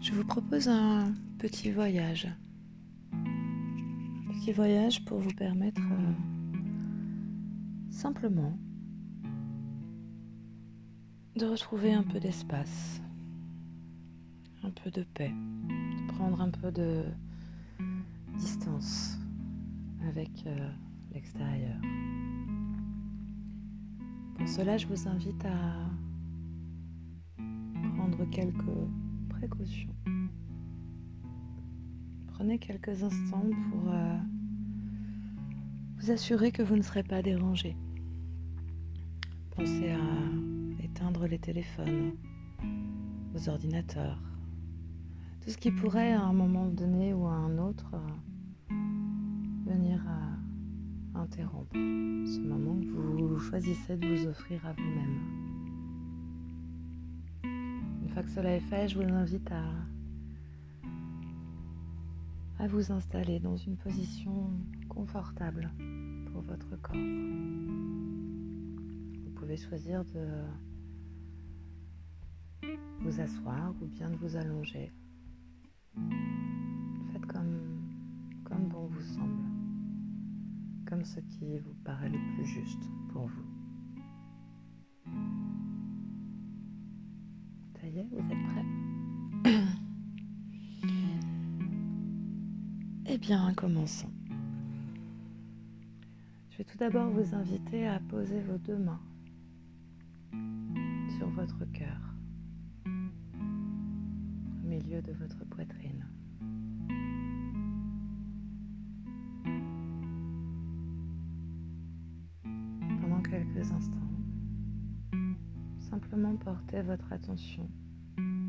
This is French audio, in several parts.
je vous propose un petit voyage. Un petit voyage pour vous permettre euh, simplement de retrouver un peu d'espace, un peu de paix, de prendre un peu de distance avec euh, l'extérieur. Pour cela, je vous invite à prendre quelques Prenez quelques instants pour euh, vous assurer que vous ne serez pas dérangé. Pensez à éteindre les téléphones, vos ordinateurs, tout ce qui pourrait à un moment donné ou à un autre venir à interrompre ce moment que vous choisissez de vous offrir à vous-même. Une fois que cela est fait, je vous invite à, vous installer dans une position confortable pour votre corps. Vous pouvez choisir de vous asseoir ou bien de vous allonger. Faites comme, comme bon vous semble, comme ce qui vous paraît le plus juste pour vous. Commençons. Je vais tout d'abord vous inviter à poser vos deux mains sur votre cœur, au milieu de votre poitrine. Pendant quelques instants, simplement portez votre attention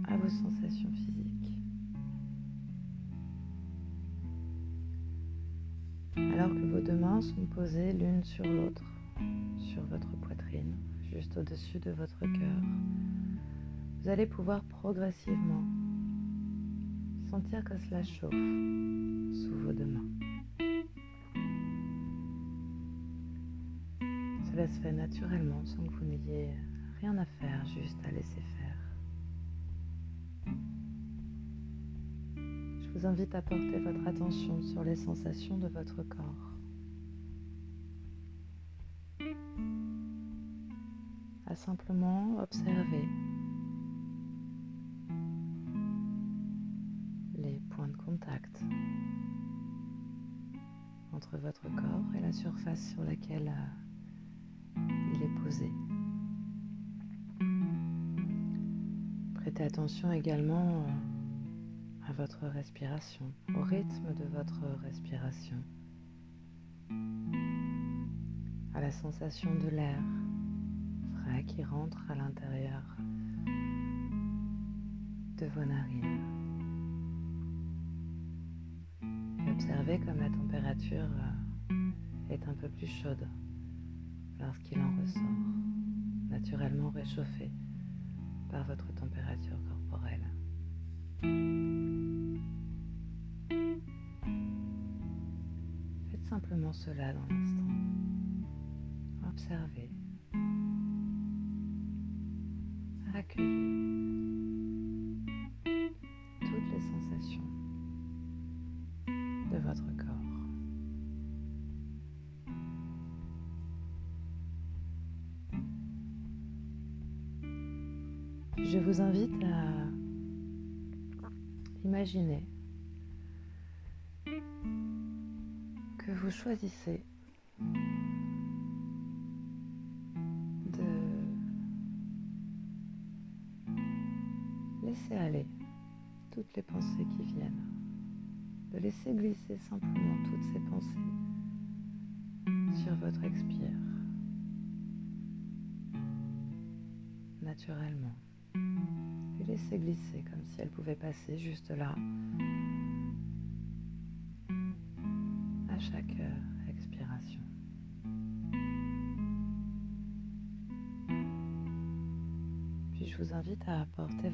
à vos sensations physiques. Sont posées l'une sur l'autre sur votre poitrine, juste au-dessus de votre cœur, vous allez pouvoir progressivement sentir que cela chauffe sous vos deux mains. Cela se fait naturellement sans que vous n'ayez rien à faire, juste à laisser faire. Je vous invite à porter votre attention sur les sensations de votre corps. Simplement observer les points de contact entre votre corps et la surface sur laquelle euh, il est posé. Prêtez attention également euh, à votre respiration, au rythme de votre respiration, à la sensation de l'air qui rentre à l'intérieur de vos narines. Et observez comme la température euh, est un peu plus chaude lorsqu'il en ressort, naturellement réchauffé par votre température corporelle. Faites simplement cela dans l'instant. Observez. Accueillez toutes les sensations de votre corps. Je vous invite à imaginer que vous choisissez les pensées qui viennent, de laisser glisser simplement toutes ces pensées sur votre expire, naturellement. Et laissez glisser comme si elle pouvait passer juste là, à chaque euh, expiration. Puis je vous invite à porter votre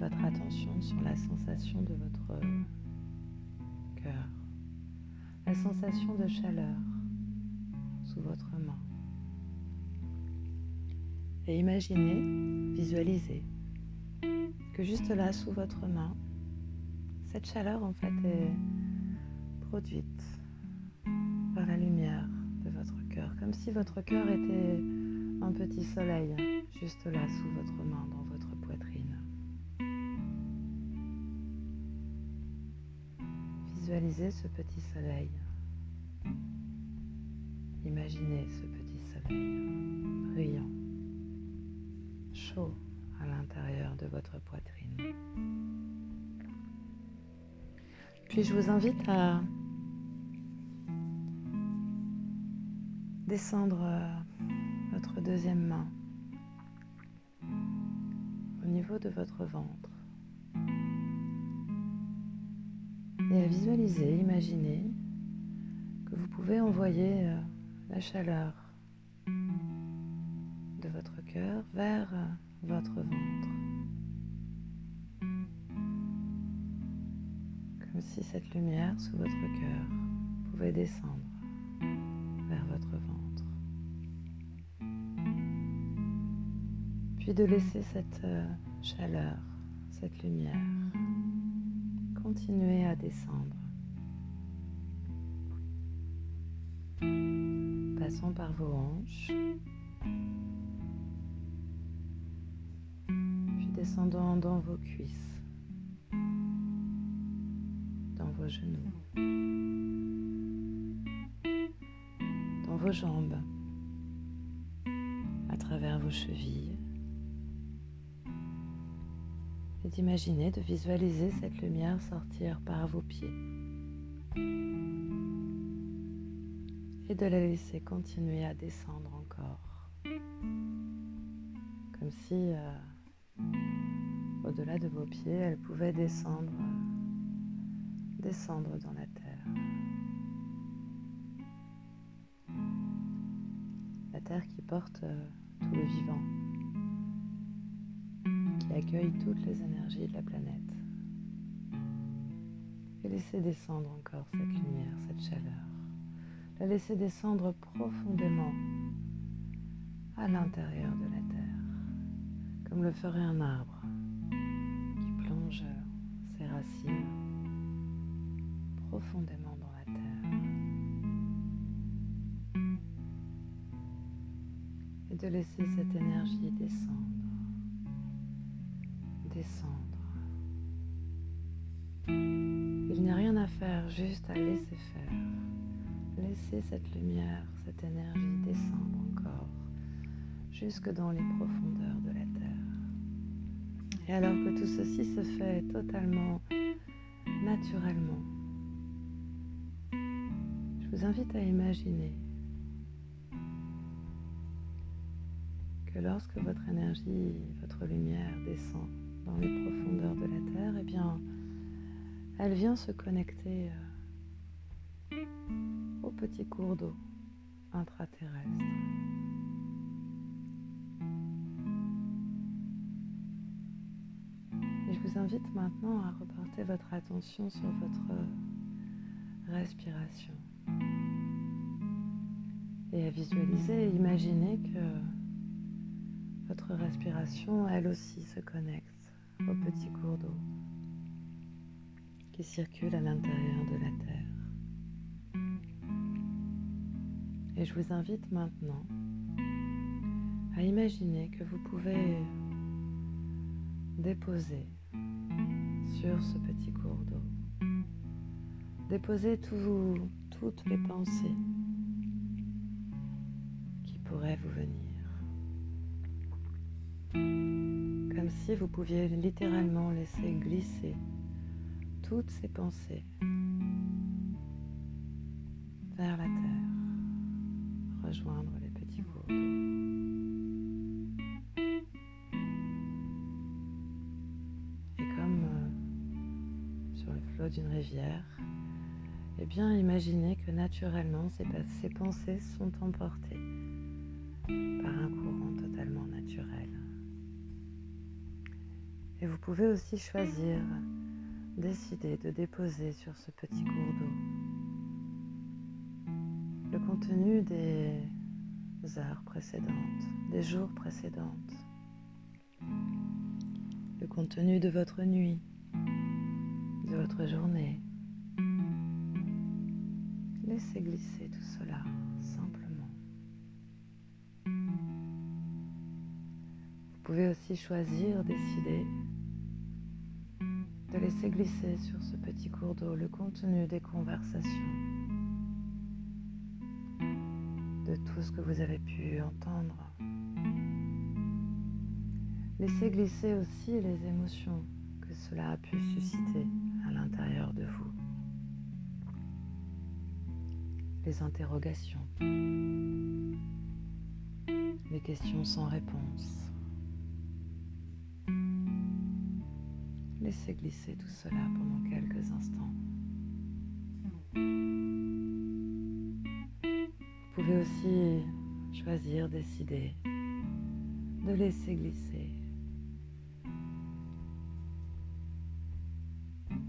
sur la sensation de votre cœur, la sensation de chaleur sous votre main. Et imaginez, visualisez que juste là, sous votre main, Cette chaleur en fait est produite par la lumière de votre cœur, comme si votre cœur était un petit soleil juste là sous votre main, Visualisez ce petit soleil. Imaginez ce petit soleil brillant, chaud à l'intérieur de votre poitrine. Puis je vous invite à descendre euh, votre deuxième main au niveau de votre ventre et à visualiser, imaginer que vous pouvez envoyer euh, la chaleur de votre cœur vers euh, votre ventre. Comme si cette lumière sous votre cœur pouvait descendre vers votre ventre. Puis de laisser cette euh, chaleur, cette lumière continuer à descendre. Passons par vos hanches. Puis descendant dans vos cuisses, dans vos genoux, dans vos jambes, à travers vos chevilles. Et d'imaginer, de visualiser cette lumière sortir par vos pieds. et de la laisser continuer à descendre encore. Comme si euh, au-delà de vos pieds, elle pouvait descendre, descendre dans la terre. La terre qui porte euh, tout le vivant, accueille toutes les énergies de la planète. Et laisser descendre encore cette lumière, cette chaleur la laisser descendre profondément à l'intérieur de la terre, comme le ferait un arbre qui plonge ses racines profondément dans la terre. Et de laisser cette énergie descendre. Juste à laisser faire. Laissez cette lumière, cette énergie descendre encore jusque dans les profondeurs de la Terre. Et alors que tout ceci se fait totalement naturellement, je vous invite à imaginer que lorsque votre énergie, votre lumière descend dans les profondeurs de la Terre, eh bien, elle vient se connecter euh, au petit cours d'eau intraterrestre. Et je vous invite maintenant à reporter votre attention sur votre respiration et à visualiser et imaginer que votre respiration, elle aussi, se connecte au petit cours d'eau qui circule à l'intérieur de la Terre. Et je vous invite maintenant à imaginer que vous pouvez déposer sur ce petit cours d'eau, déposer toutes les pensées qui pourraient vous venir. Comme si vous pouviez littéralement laisser glisser toutes ces pensées naturellement ces, ces pensées sont emportées par un courant totalement naturel. Et vous pouvez aussi choisir, décider de déposer sur ce petit cours d'eau le contenu des heures précédentes, des jours précédentes, le contenu de votre nuit, de votre journée. Laissez glisser tout cela simplement. Vous pouvez aussi choisir, décider de laisser glisser sur ce petit cours d'eau le contenu des conversations, de tout ce que vous avez pu entendre. Laissez glisser aussi les émotions que cela a pu susciter à l'intérieur de vous. Les interrogations, les questions sans réponse. Laissez glisser tout cela pendant quelques instants. Vous pouvez aussi choisir, décider de laisser glisser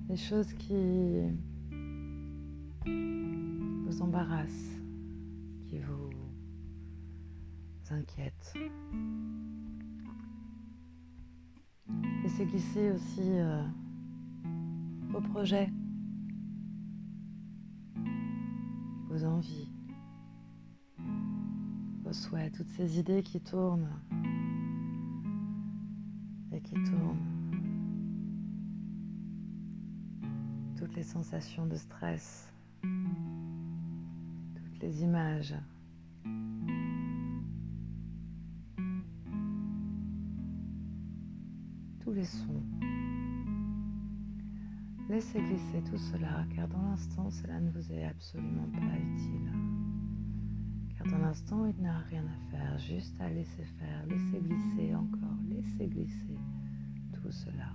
les choses qui qui vous inquiètent. Laissez glisser aussi euh, vos projets, vos envies, vos souhaits, toutes ces idées qui tournent. Et qui tournent. Toutes les sensations de stress, les images les sons. Laissez glisser tout cela car dans l'instant cela ne vous est absolument pas utile. Car dans l'instant il n'a rien à faire, juste à laisser faire, laisser glisser encore, laisser glisser tout cela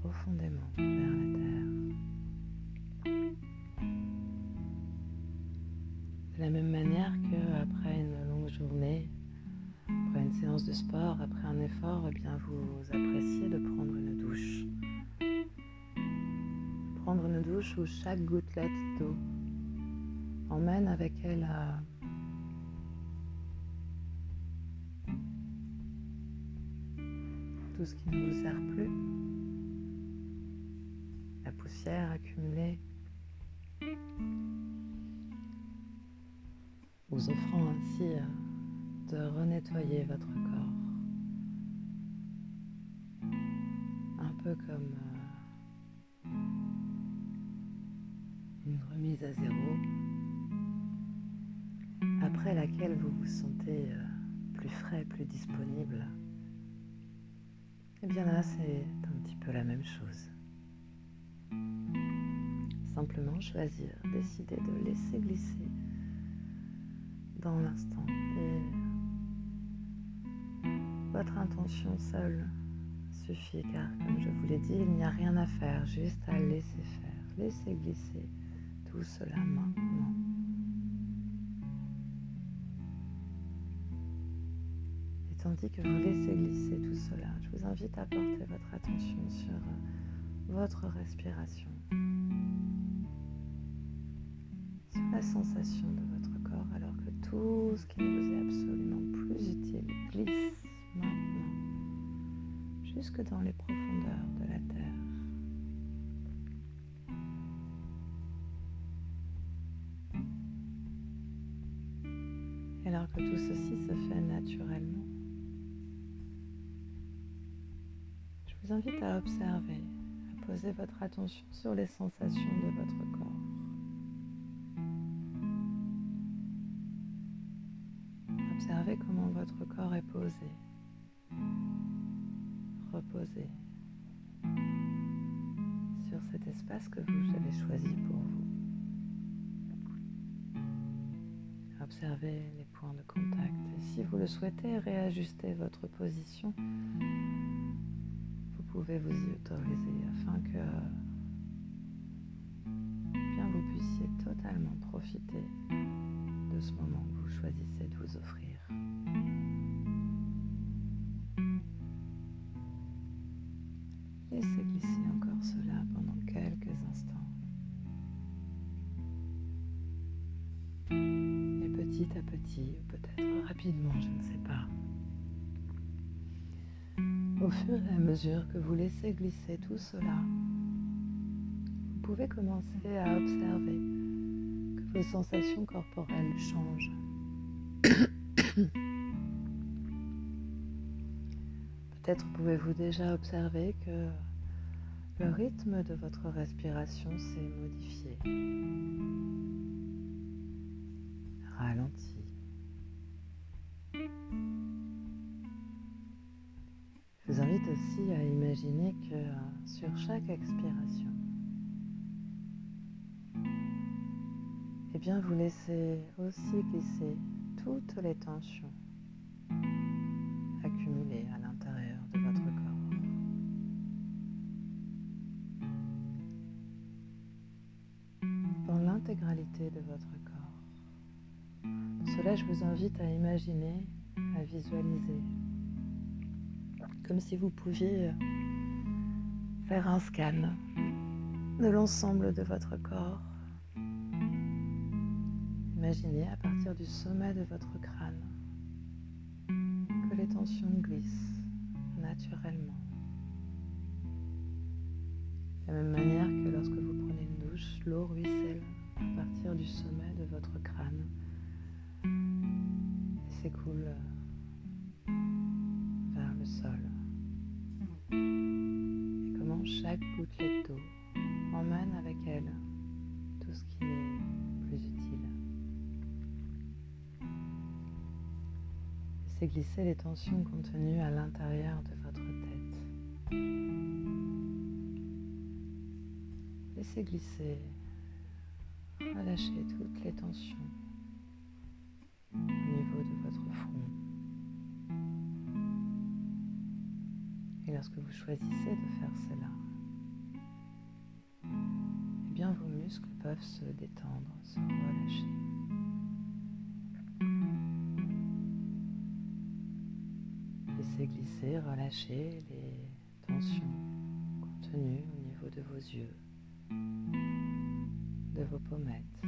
profondément vers la terre. De la même manière que après une longue journée, après une séance de sport, après un effort, eh bien vous appréciez de prendre une douche. Prendre une douche où chaque gouttelette d'eau emmène avec elle à tout ce qui ne vous sert plus, la poussière accumulée, offrant ainsi euh, de renettoyer votre corps. Un peu comme euh, une remise à zéro, après laquelle vous vous sentez euh, plus frais, plus disponible. Et eh bien là, c'est un petit peu la même chose. Simplement choisir, décider de laisser glisser dans l'instant. Et votre intention seule suffit car, comme je vous l'ai dit, il n'y a rien à faire, juste à laisser faire, laisser glisser tout cela maintenant. Et tandis que vous laissez glisser tout cela, je vous invite à porter votre attention sur votre respiration, sur la sensation de votre tout ce qui ne vous est absolument plus utile glisse maintenant, jusque dans les profondeurs de la terre. Alors que tout ceci se fait naturellement, je vous invite à observer, à poser votre attention sur les sensations de votre comment votre corps est posé reposer sur cet espace que vous avez choisi pour vous. Observez les points de contact et si vous le souhaitez, réajuster votre position. Vous pouvez vous y autoriser afin que bien vous puissiez totalement profiter de ce moment que vous choisissez de vous offrir. Laissez glisser encore cela pendant quelques instants. Et petit à petit, peut-être rapidement, je ne sais pas, Au fur et à mesure que vous laissez glisser tout cela, vous pouvez commencer à observer que vos sensations corporelles changent. Peut-être pouvez-vous déjà observer que le rythme de votre respiration s'est modifié, ralenti. Je vous invite aussi à imaginer que sur chaque expiration, eh bien vous laissez aussi glisser toutes les tensions accumulées à l'intérieur de votre corps. Dans l'intégralité de votre corps. Cela, je vous invite à imaginer, à visualiser, comme si vous pouviez faire un scan de l'ensemble de votre corps Imaginez à partir du sommet de votre crâne que les tensions glissent naturellement. De la même manière que lorsque vous prenez une douche, l'eau ruisselle à partir du sommet de votre crâne et s'écoule vers le sol. Et comment chaque gouttelette d'eau emmène avec elle tout ce qui est Laissez glisser les tensions contenues à l'intérieur de votre tête. Laissez glisser, relâchez toutes les tensions au niveau de votre front. Et lorsque vous choisissez de faire cela, eh bien vos muscles peuvent se détendre, se relâcher. Glisser, relâcher les tensions contenues au niveau de vos yeux, de vos pommettes,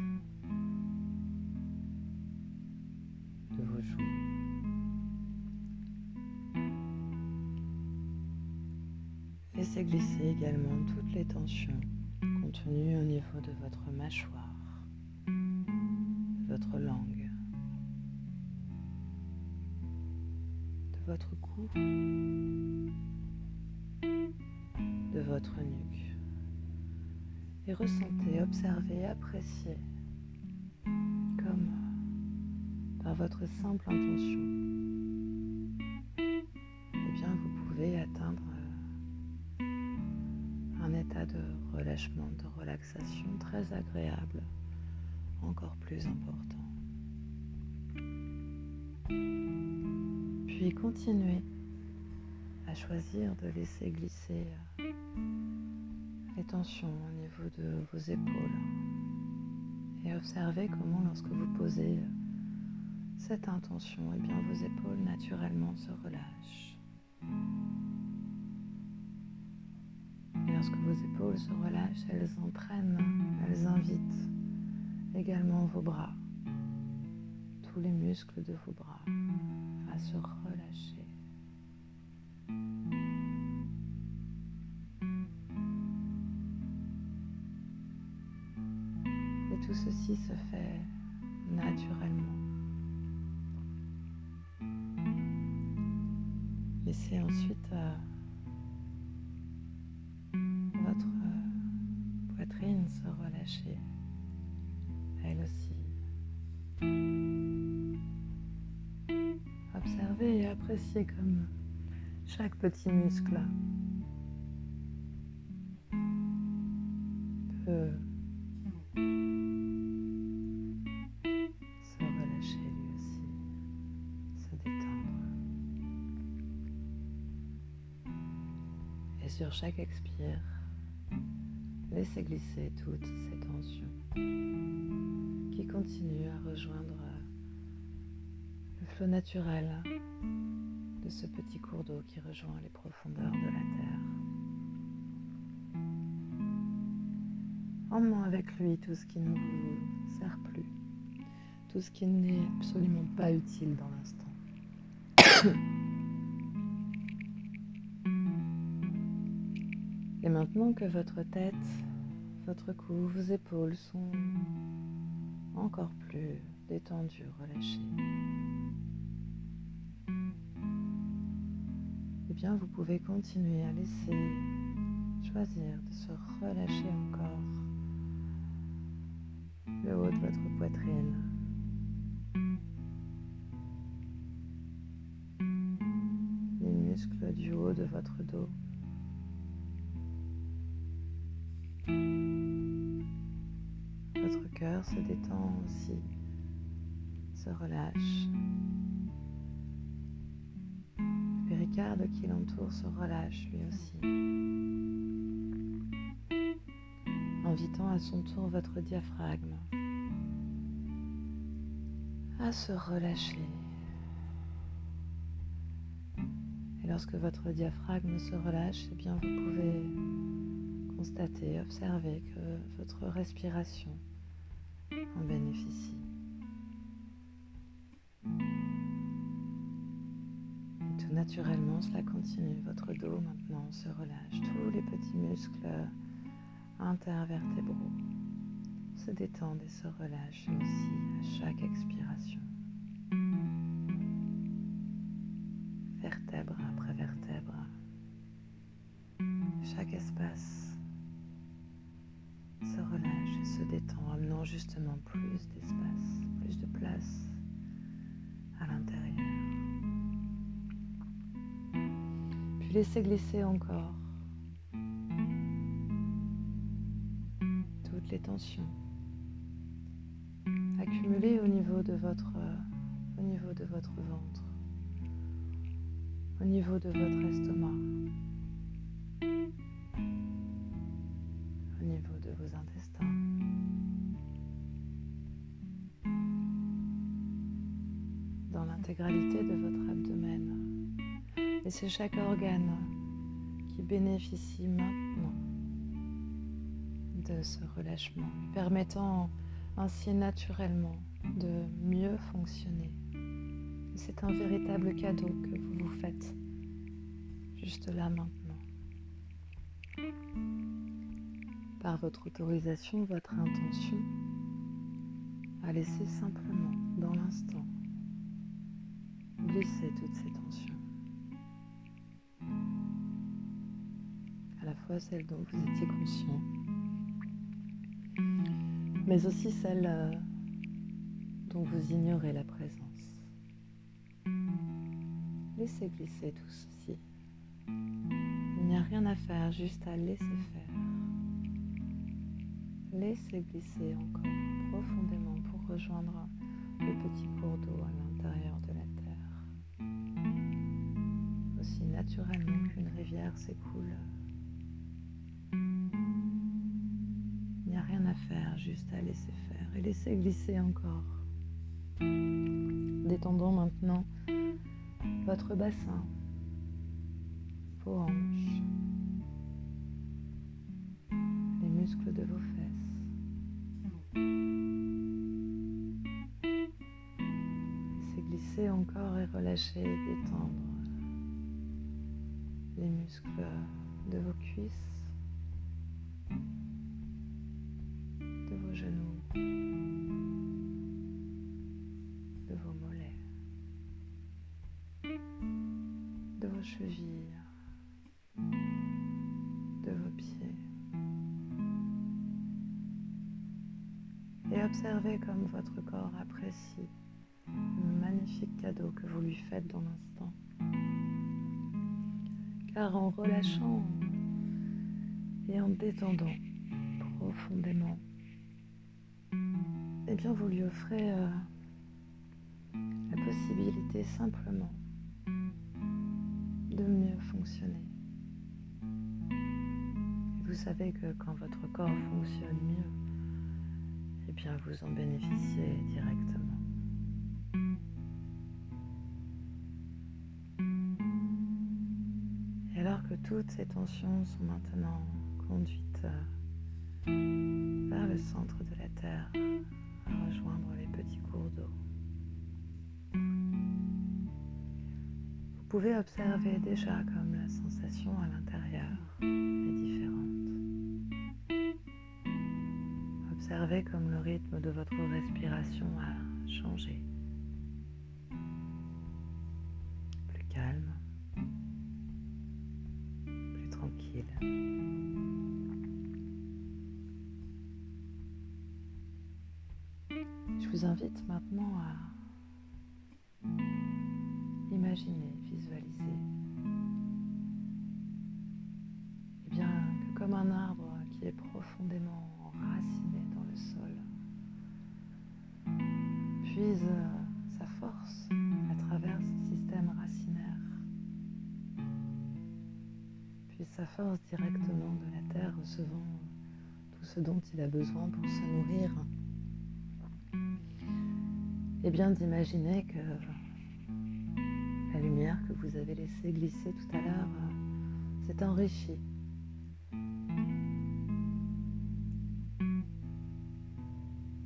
de vos joues. Laissez glisser également toutes les tensions contenues au niveau de votre mâchoire, de votre langue. Votre cou, de votre nuque. Et ressentez, observez, appréciez comme par votre simple intention, eh bien vous pouvez atteindre un état de relâchement, de relaxation très agréable, encore plus important. Continuez à choisir de laisser glisser euh, les tensions au niveau de vos épaules et observez comment lorsque vous posez euh, cette intention, et eh bien vos épaules naturellement se relâchent. Et lorsque vos épaules se relâchent, elles entraînent, elles invitent également vos bras, tous les muscles de vos bras à se relâcher. Se fait naturellement. Laissez ensuite euh, votre euh, poitrine se relâcher, elle aussi. Observez et appréciez comme chaque petit muscle peut chaque expire, laissez glisser toutes ces tensions qui continuent à rejoindre flot naturel de ce petit cours d'eau qui rejoint les profondeurs de la terre. Emmenons avec lui tout ce qui ne vous sert plus, tout ce qui n'est absolument pas utile dans l'instant. Maintenant que votre tête, votre cou, vos épaules sont encore plus détendues, relâchées, eh bien vous pouvez continuer à laisser choisir de se relâcher encore le haut de votre poitrine. Les muscles du haut de votre dos. Se détend aussi, se relâche. Le péricarde qui l'entoure se relâche lui aussi. Invitant à son tour votre diaphragme à se relâcher. Et lorsque votre diaphragme se relâche, eh bien vous pouvez constater, observer que votre respiration en bénéficie. Et tout naturellement, cela continue. Votre dos maintenant se relâche. Tous les petits muscles intervertébraux se détendent et se relâchent aussi à chaque expiration. Laissez glisser encore toutes les tensions accumulées au niveau de votre au niveau de votre ventre, au niveau de votre estomac. au niveau de vos intestins. Dans l'intégralité de votre. Et c'est chaque organe qui bénéficie maintenant de ce relâchement, permettant ainsi naturellement de mieux fonctionner. C'est un véritable cadeau que vous vous faites juste là maintenant par votre autorisation, votre intention, à laisser simplement dans l'instant glisser toutes ces tensions. Fois celles dont vous étiez conscient, mais aussi celles euh, dont vous ignorez la présence. Laissez glisser tout ceci. Il n'y a rien à faire, juste à laisser faire. Laissez glisser encore profondément pour rejoindre le petit cours d'eau à l'intérieur de la terre. Aussi naturellement qu'une rivière s'écoule. Faire, juste à laisser faire et laisser glisser encore. Détendons maintenant votre bassin, vos hanches, les muscles de vos fesses. Laissez glisser encore et relâcher détendre les muscles de vos cuisses, observez comme votre corps apprécie le magnifique cadeau que vous lui faites dans l'instant. Car en relâchant et en détendant profondément, eh bien vous lui offrez euh, la possibilité simplement de mieux fonctionner. Vous savez que quand votre corps fonctionne mieux, eh bien vous en bénéficiez directement. Et alors que toutes ces tensions sont maintenant conduites euh, vers le centre de la Terre, à rejoindre les petits cours d'eau, vous pouvez observer déjà comme la sensation à l'intérieur observez comme le rythme de votre respiration a changé. Force directement de la terre, recevant tout ce dont il a besoin pour se nourrir et bien d'imaginer que la lumière que vous avez laissée glisser tout à l'heure euh, s'est enrichie.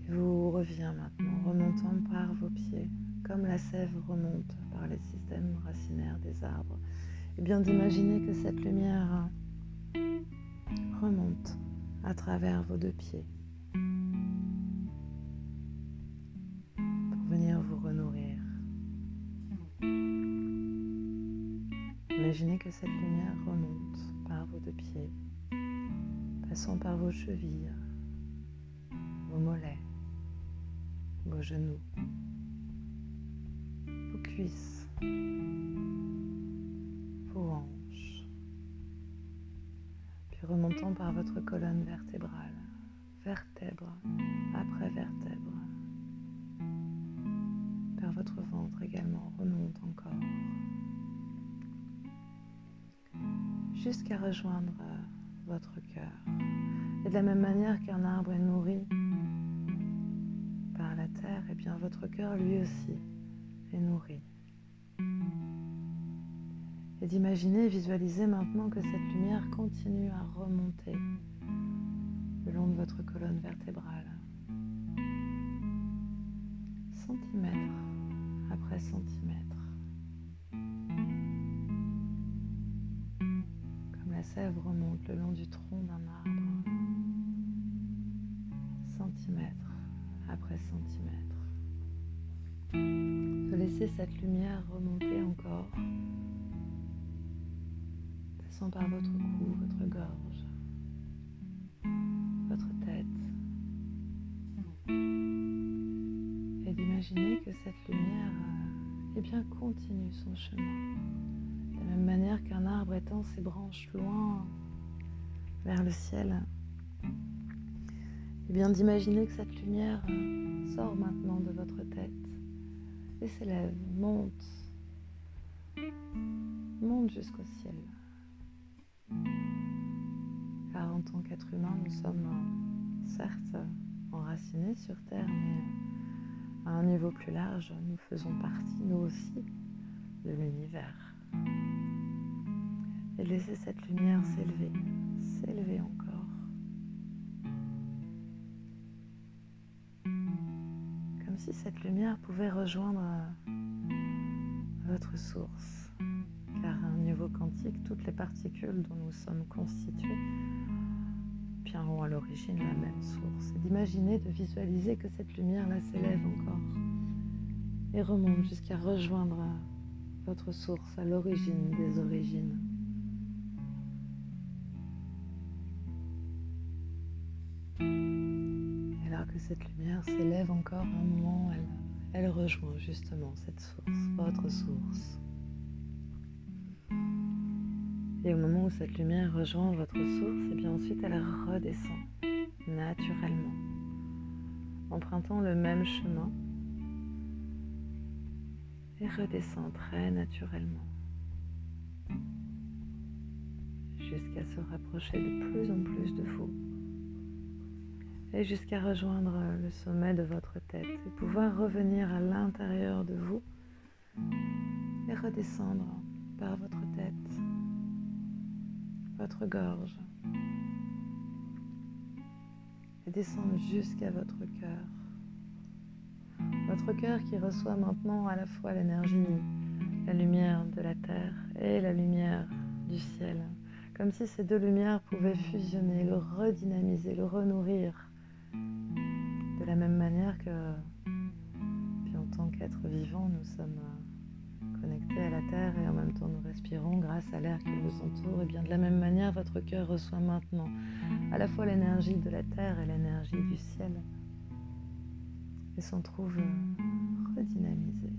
Et vous revient maintenant, remontant par vos pieds, comme la sève remonte par les systèmes racinaires des arbres. Et bien d'imaginer que cette lumière remonte à travers vos deux pieds Imaginez que cette lumière remonte par vos deux pieds, passant par vos chevilles, vos mollets, vos genoux, vos cuisses, votre colonne vertébrale, vertèbre après vertèbre, vers votre ventre également, remonte encore. jusqu'à rejoindre votre cœur. Et de la même manière qu'un arbre est nourri par la terre, et eh bien votre cœur lui aussi est nourri. Et d'imaginer, visualiser maintenant que cette lumière continue à remonter le long de votre colonne vertébrale. Centimètre après centimètre. sève remonte le long du tronc d'un arbre, centimètre après centimètre. De laisser cette lumière remonter encore, passant par votre cou, votre gorge, votre tête. Et d'imaginer que cette lumière, eh bien, continue son chemin de la même manière qu'un arbre étend ses branches loin vers le ciel, et eh bien d'imaginer que cette lumière sort maintenant de votre tête et s'élève, monte, monte jusqu'au ciel. Car en tant qu'être humain, nous sommes certes enracinés sur Terre, mais à un niveau plus large, nous faisons partie, nous aussi, de l'univers et laisser cette lumière s'élever, s'élever encore. Comme si cette lumière pouvait rejoindre votre source, toutes les particules dont nous sommes constitués ont à l'origine la même source. Et d'imaginer, de visualiser que cette lumière-là s'élève encore et remonte jusqu'à rejoindre votre source à l'origine des origines. Et alors que cette lumière s'élève encore un moment, elle rejoint justement cette source, votre source. Et au moment où cette lumière rejoint votre source, et eh bien ensuite elle redescend naturellement, empruntant le même chemin et redescend très naturellement jusqu'à se rapprocher de plus en plus de vous et jusqu'à rejoindre le sommet de votre tête et pouvoir revenir à l'intérieur de vous et redescendre par votre votre gorge et descendre jusqu'à votre cœur. Votre cœur qui reçoit maintenant à la fois l'énergie, la lumière de la terre et la lumière du ciel. Comme si ces deux lumières pouvaient fusionner, le redynamiser, le renourrir De la même manière que, puis en tant qu'être vivant, nous sommes connectés à la Terre et en même temps nous respirons grâce à l'air qui nous entoure, et bien de la même manière, votre cœur reçoit maintenant à la fois l'énergie de la Terre et l'énergie du ciel et s'en trouve redynamisé.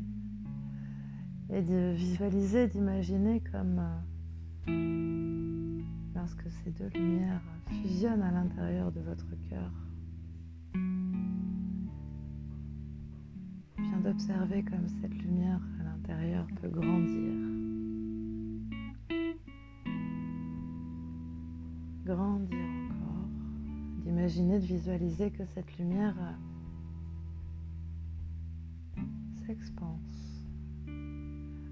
Et de visualiser, d'imaginer comme lorsque ces deux lumières fusionnent à l'intérieur de votre cœur. D'observer comme cette lumière à l'intérieur peut grandir. Grandir encore. D'imaginer, de visualiser que cette lumière s'expanse.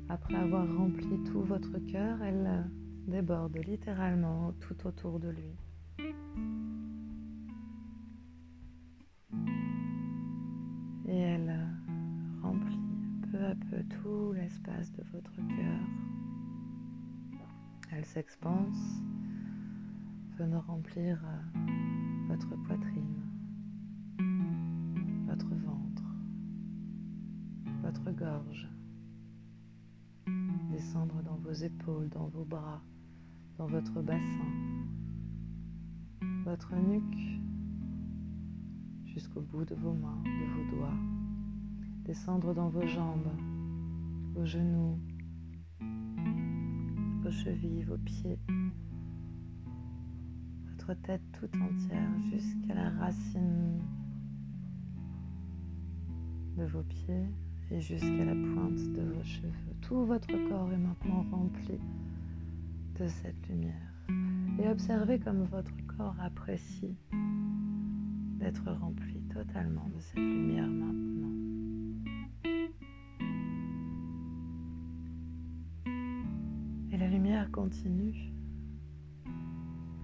Après avoir rempli tout votre cœur, elle déborde littéralement tout autour de lui. De votre cœur. Elle s'expanse, venant remplir votre poitrine, votre ventre, votre gorge, descendre dans vos épaules, dans vos bras, dans votre bassin, votre nuque, jusqu'au bout de vos mains, de vos doigts, descendre dans vos jambes, vos genoux, vos chevilles, vos pieds, votre tête tout entière jusqu'à la racine de vos pieds et jusqu'à la pointe de vos cheveux. Tout votre corps est maintenant rempli de cette lumière. Et observez comme votre corps apprécie d'être rempli totalement de cette lumière maintenant. Continue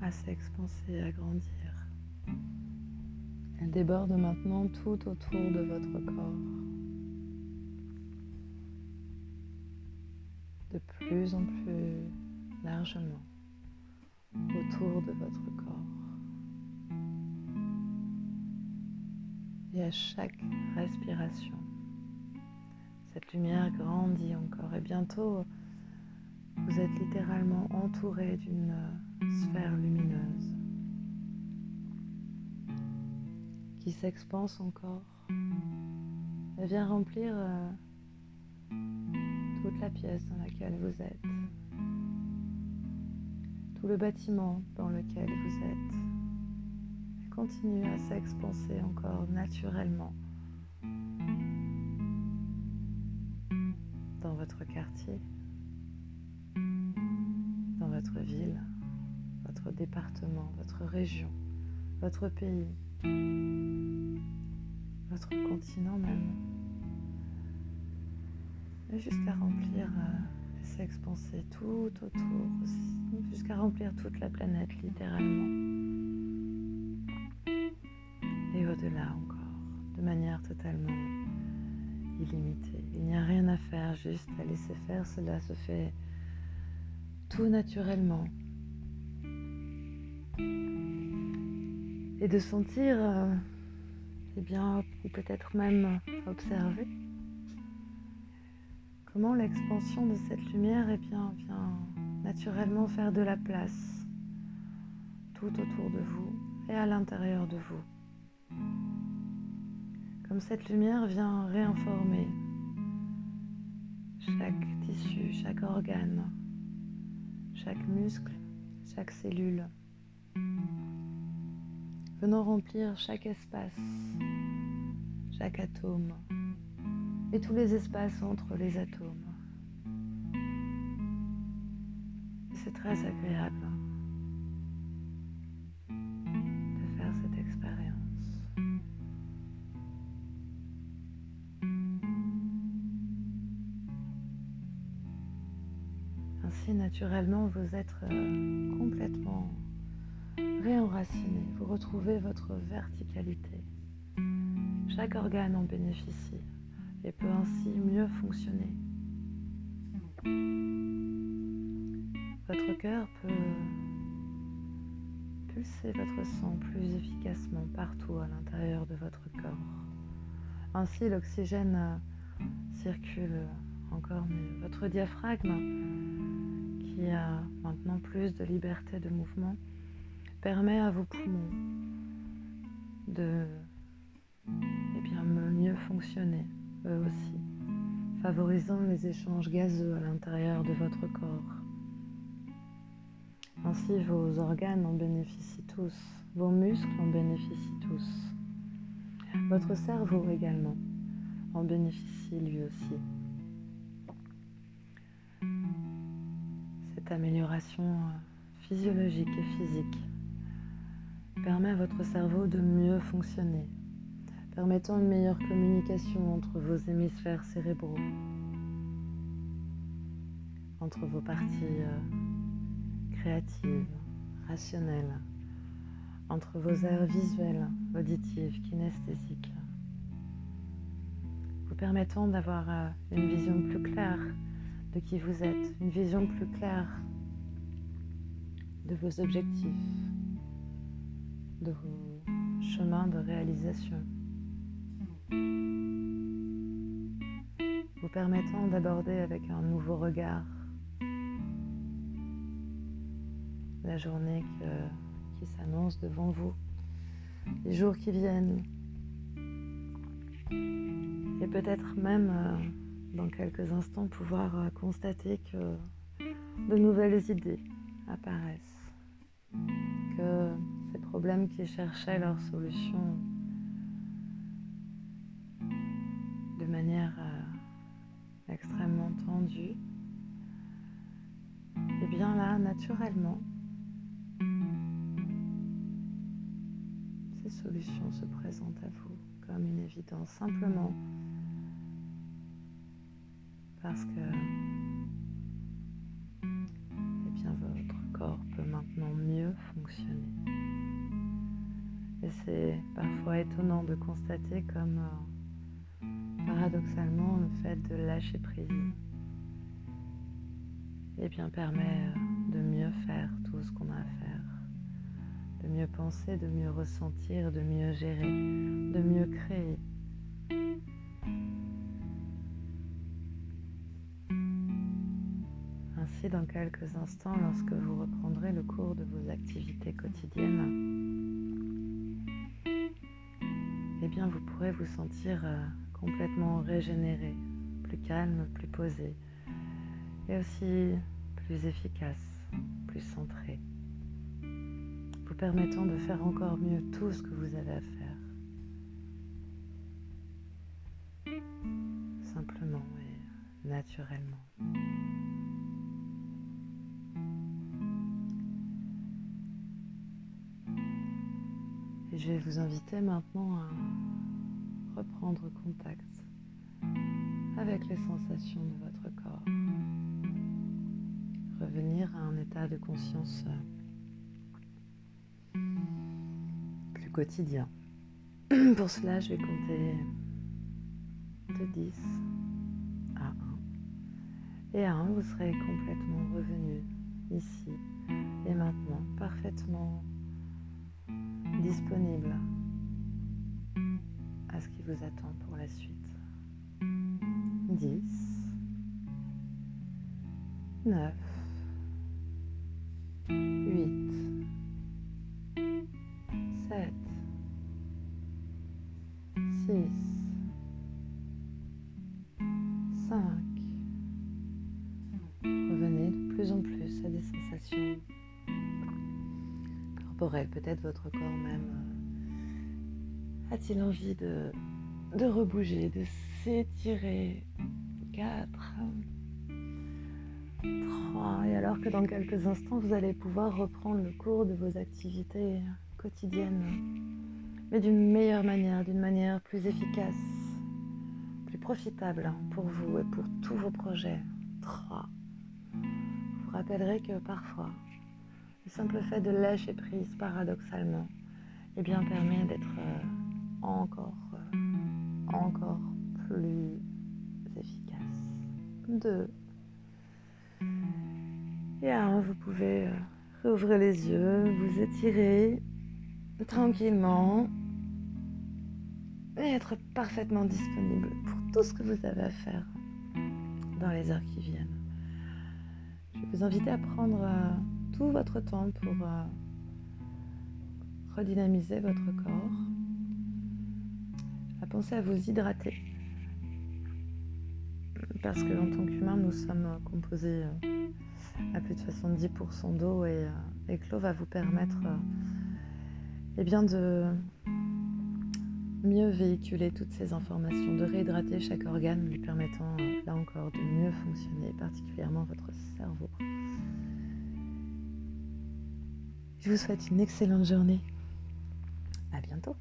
à s'expanser, à grandir. Elle déborde maintenant tout autour de votre corps. De plus en plus largement autour de votre corps. Et à chaque respiration, cette lumière grandit encore et bientôt vous êtes littéralement entouré d'une sphère lumineuse qui s'expanse encore et vient remplir euh, toute la pièce dans laquelle vous êtes tout le bâtiment dans lequel vous êtes. Et continue à s'expanser encore naturellement dans votre quartier, votre ville, votre département, votre région, votre pays, votre continent même, et jusqu'à remplir euh, tout autour, jusqu'à remplir toute la planète littéralement. Et au-delà encore, de manière totalement illimitée. Il n'y a rien à faire, juste à laisser faire, cela se fait tout naturellement. Et de sentir, euh, eh bien, ou peut-être même observer comment l'expansion de cette lumière eh vient naturellement faire de la place tout autour de vous et à l'intérieur de vous. Comme cette lumière vient réinformer chaque tissu, chaque organe, chaque muscle, chaque cellule, venant remplir chaque espace, chaque atome et tous les espaces entre les atomes. C'est très agréable Naturellement, vous êtes euh, complètement réenraciné. Vous retrouvez votre verticalité. Chaque organe en bénéficie et peut ainsi mieux fonctionner. Votre cœur peut pulser votre sang plus efficacement partout à l'intérieur de votre corps. Ainsi, l'oxygène euh, circule encore mieux. Votre diaphragme, qui a maintenant plus de liberté de mouvement, permet à vos poumons de eh bien, mieux fonctionner, eux aussi, favorisant les échanges gazeux à l'intérieur de votre corps. Ainsi, vos organes en bénéficient tous, vos muscles en bénéficient tous, votre cerveau également en bénéficie lui aussi. Cette amélioration euh, physiologique et physique permet à votre cerveau de mieux fonctionner, permettant une meilleure communication entre vos hémisphères cérébraux, entre vos parties euh, créatives, rationnelles, entre vos aires visuelles, auditives, kinesthésiques, vous permettant d'avoir euh, une vision plus claire de qui vous êtes, une vision plus claire de vos objectifs, de vos chemins de réalisation, vous permettant d'aborder avec un nouveau regard la journée qui s'annonce devant vous, les jours qui viennent, et peut-être même euh, dans quelques instants pouvoir euh, constater que de nouvelles idées apparaissent, que ces problèmes qui cherchaient leur solution de manière euh, extrêmement tendue, et eh bien là, naturellement, ces solutions se présentent à vous comme une évidence, simplement parce que eh votre corps peut maintenant mieux fonctionner. Et c'est parfois étonnant de constater comme euh, paradoxalement le fait de lâcher prise eh bien, permet euh, de mieux faire tout ce qu'on a à faire, de mieux penser, de mieux ressentir, de mieux gérer, de mieux créer. Dans quelques instants, lorsque vous reprendrez le cours de vos activités quotidiennes, eh bien vous pourrez vous sentir euh, complètement régénéré, plus calme, plus posé et aussi plus efficace, plus centré, vous permettant de faire encore mieux tout ce que vous avez à faire. Simplement et naturellement. Je vais vous inviter maintenant à reprendre contact avec les sensations de votre corps. Revenir à un état de conscience plus quotidien. Pour cela, je vais compter de 10 à 1. Et à 1, vous serez complètement revenu ici et maintenant, parfaitement disponible à ce qui vous attend pour la suite. 10, 9, peut-être votre corps même euh, a-t-il envie de, rebouger, de s'étirer? 4, 3, et alors que dans quelques instants, vous allez pouvoir reprendre le cours de vos activités quotidiennes, mais d'une meilleure manière, d'une manière plus efficace, plus profitable pour vous et pour tous vos projets. 3. Vous rappellerez que parfois, le simple fait de lâcher prise paradoxalement eh bien, permet d'être euh, encore, euh, encore plus efficace. Deux. Et à un, vous pouvez euh, Rouvrez les yeux, vous étirez tranquillement et être parfaitement disponible pour tout ce que vous avez à faire dans les heures qui viennent. Je vais vous inviter à prendre tout votre temps pour euh, redynamiser votre corps, à penser à vous hydrater. Parce que en tant qu'humain, nous sommes composés euh, à plus de 70% d'eau et, et que l'eau va vous permettre eh bien de mieux véhiculer toutes ces informations, de réhydrater chaque organe lui permettant là encore de mieux fonctionner, particulièrement votre cerveau. Je vous souhaite une excellente journée. À bientôt.